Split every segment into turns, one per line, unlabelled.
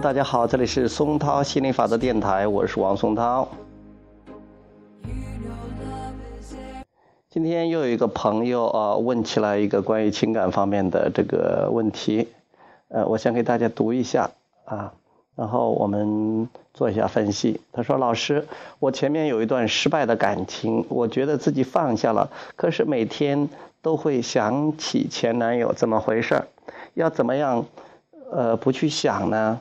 大家好，这里是松涛心理法则电台，我是王松涛。今天又有一个朋友啊、问起来一个关于情感方面的这个问题，呃，我想给大家读一下啊，然后我们做一下分析。他说：“老师，我前面有一段失败的感情，我觉得自己放下了，可是每天都会想起前男友，怎么回事？要怎么样呃不去想呢？”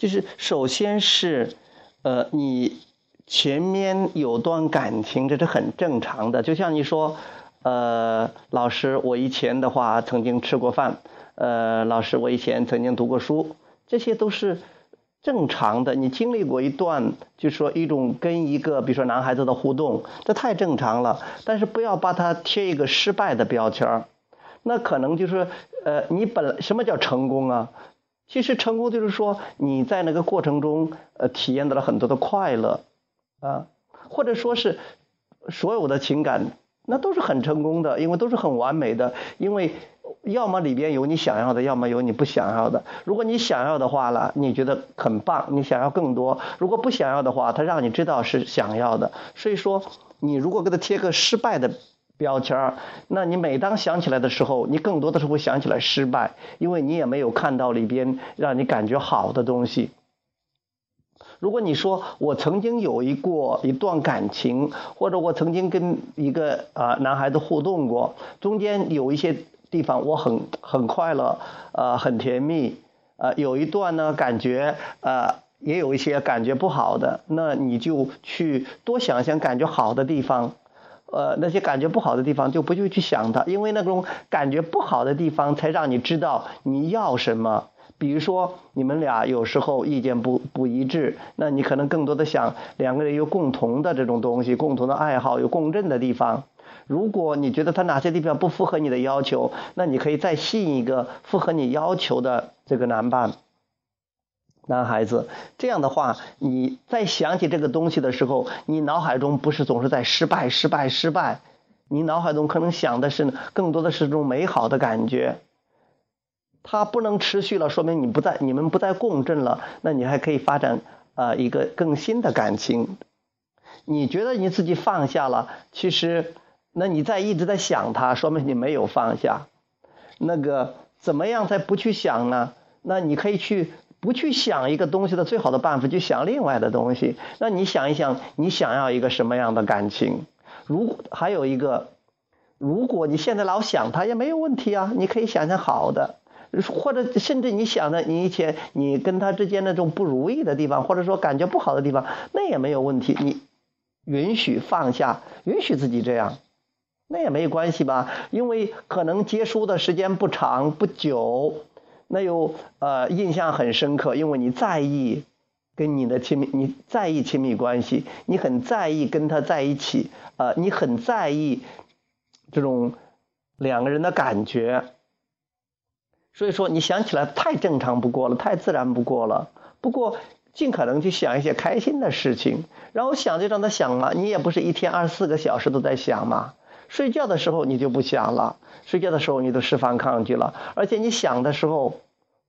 就是首先是，呃，你前面有段感情，这是很正常的。就像你说，呃，老师，我以前的话曾经吃过饭，呃，老师，我以前曾经读过书，这些都是正常的。你经历过一段，就说一种跟一个，比如说男孩子的互动，这太正常了。但是不要把它贴一个失败的标签儿，那可能就是，呃，你本什么叫成功啊？其实成功就是说你在那个过程中，呃，体验到了很多的快乐，啊，或者说是所有的情感，那都是很成功的，因为都是很完美的，因为要么里边有你想要的，要么有你不想要的。如果你想要的话了，你觉得很棒，你想要更多；如果不想要的话，他让你知道是想要的。所以说，你如果给他贴个失败的。标签，那你每当想起来的时候，你更多的是会想起来失败，因为你也没有看到里边让你感觉好的东西。如果你说我曾经有一过一段感情，或者我曾经跟一个啊、男孩子互动过，中间有一些地方我很很快乐，呃，很甜蜜，呃，有一段呢感觉呃也有一些感觉不好的，那你就去多想想感觉好的地方。呃，那些感觉不好的地方就不就去想它，因为那种感觉不好的地方才让你知道你要什么。比如说你们俩有时候意见不不一致，那你可能更多的想两个人有共同的这种东西，共同的爱好，有共振的地方。如果你觉得他哪些地方不符合你的要求，那你可以再吸引一个符合你要求的这个男伴。男孩子，这样的话，你在想起这个东西的时候，你脑海中不是总是在失败、失败、失败，你脑海中可能想的是更多的是种美好的感觉。它不能持续了，说明你不在，你们不再共振了，那你还可以发展呃一个更新的感情。你觉得你自己放下了，其实那你在一直在想它，说明你没有放下。那个怎么样才不去想呢？那你可以去。不去想一个东西的最好的办法，就想另外的东西。那你想一想，你想要一个什么样的感情？如果还有一个，如果你现在老想他也没有问题啊，你可以想想好的，或者甚至你想的你以前你跟他之间那种不如意的地方，或者说感觉不好的地方，那也没有问题。你允许放下，允许自己这样，那也没关系吧？因为可能结束的时间不长不久。那又呃印象很深刻，因为你在意跟你的亲密，你在意亲密关系，你很在意跟他在一起，呃，你很在意这种两个人的感觉，所以说你想起来太正常不过了，太自然不过了。不过尽可能去想一些开心的事情，然后想就让他想嘛，你也不是一天二十四个小时都在想嘛。睡觉的时候你就不想了，睡觉的时候你都释放抗拒了，而且你想的时候，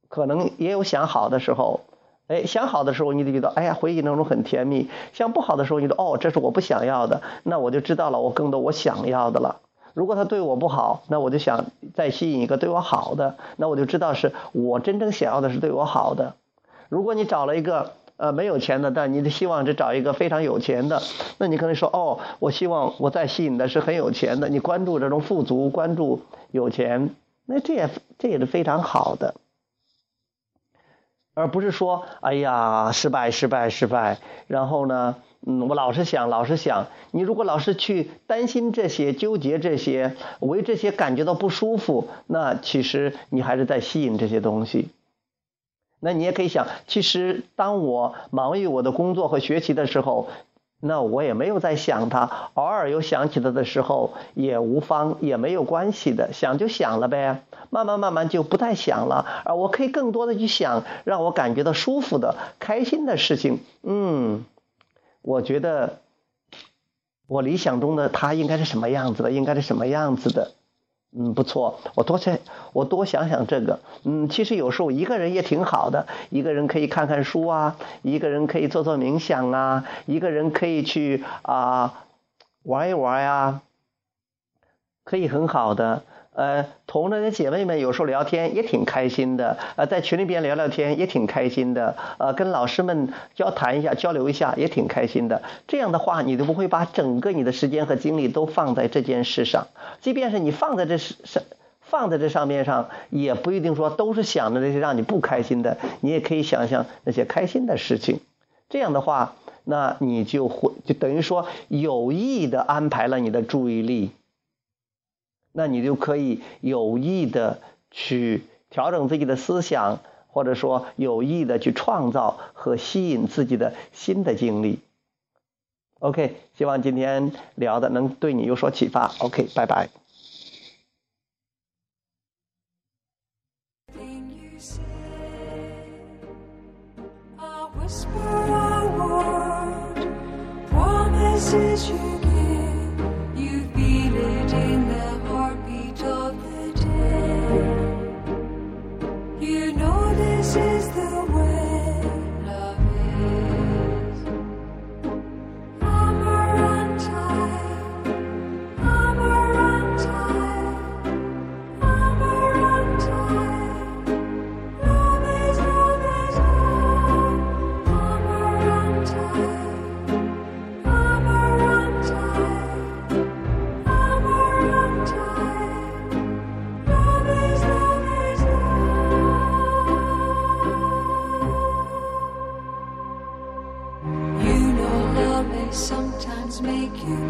可能也有想好的时候，哎，想好的时候你就觉得，哎呀，回忆当中很甜蜜；想不好的时候，你说，哦，这是我不想要的，那我就知道了，我更多我想要的了。如果他对我不好，那我就想再吸引一个对我好的，那我就知道是我真正想要的是对我好的。如果你找了一个。呃，没有钱的，但你的希望是找一个非常有钱的，那你可能说，哦，我希望我在吸引的是很有钱的，你关注这种富足，关注有钱，那这也这也是非常好的，而不是说，哎呀，失败，失败，失败，然后呢，嗯，我老是想，老是想，你如果老是去担心这些，纠结这些，为这些感觉到不舒服，那其实你还是在吸引这些东西。那你也可以想，其实当我忙于我的工作和学习的时候，那我也没有在想他，偶尔有想起他的时候也无妨，也没有关系的，想就想了呗，慢慢慢慢就不太想了，而我可以更多的去想让我感觉到舒服的、开心的事情。嗯，我觉得我理想中的他应该是什么样子的，应该是什么样子的。嗯，不错，我多想，我多想想这个。嗯，其实有时候一个人也挺好的，一个人可以看看书啊，一个人可以做做冥想啊，一个人可以去啊玩一玩呀，可以很好的。呃，同那姐妹们有时候聊天也挺开心的，呃，在群里边聊聊天也挺开心的，呃，跟老师们交谈一下、交流一下也挺开心的。这样的话，你都不会把整个你的时间和精力都放在这件事上。即便是你放在这上，放在这上面上，也不一定说都是想着那些让你不开心的。你也可以想想那些开心的事情。这样的话，那你就会就等于说有意的安排了你的注意力。那你就可以有意的去调整自己的思想，或者说有意的去创造和吸引自己的新的经历。OK，希望今天聊的能对你有所启发。OK，拜拜。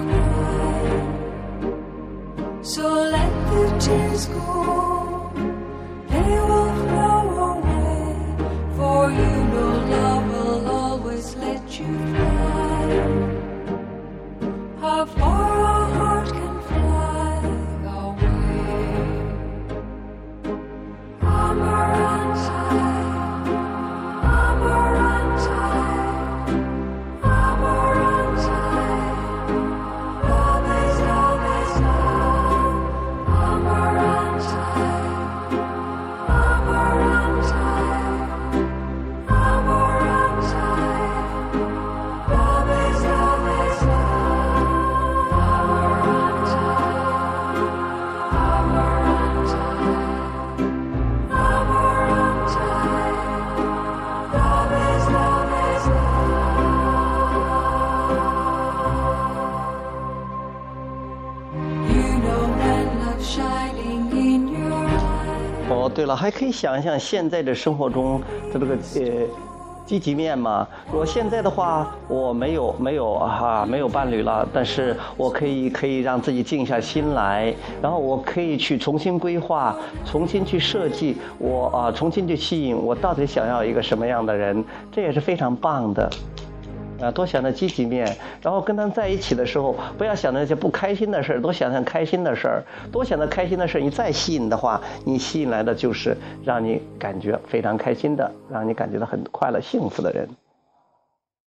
cry. So let the tears go. eyes. 对了，还可以想一想现在的生活中的这个呃积极面嘛。我现在的话，我没有没有哈没有伴侣了，但是我可以可以让自己静下心来，然后我可以去重新规划，重新去设计，我啊重新去吸引我到底想要一个什么样的人，这也是非常棒的。啊，多想着积极面，然后跟他在一起的时候，不要想那些不开心的事儿，多想想开心的事儿，多想着开心的事儿。你再吸引的话，你吸引来的就是让你感觉非常开心的，让你感觉到很快乐、幸福的人。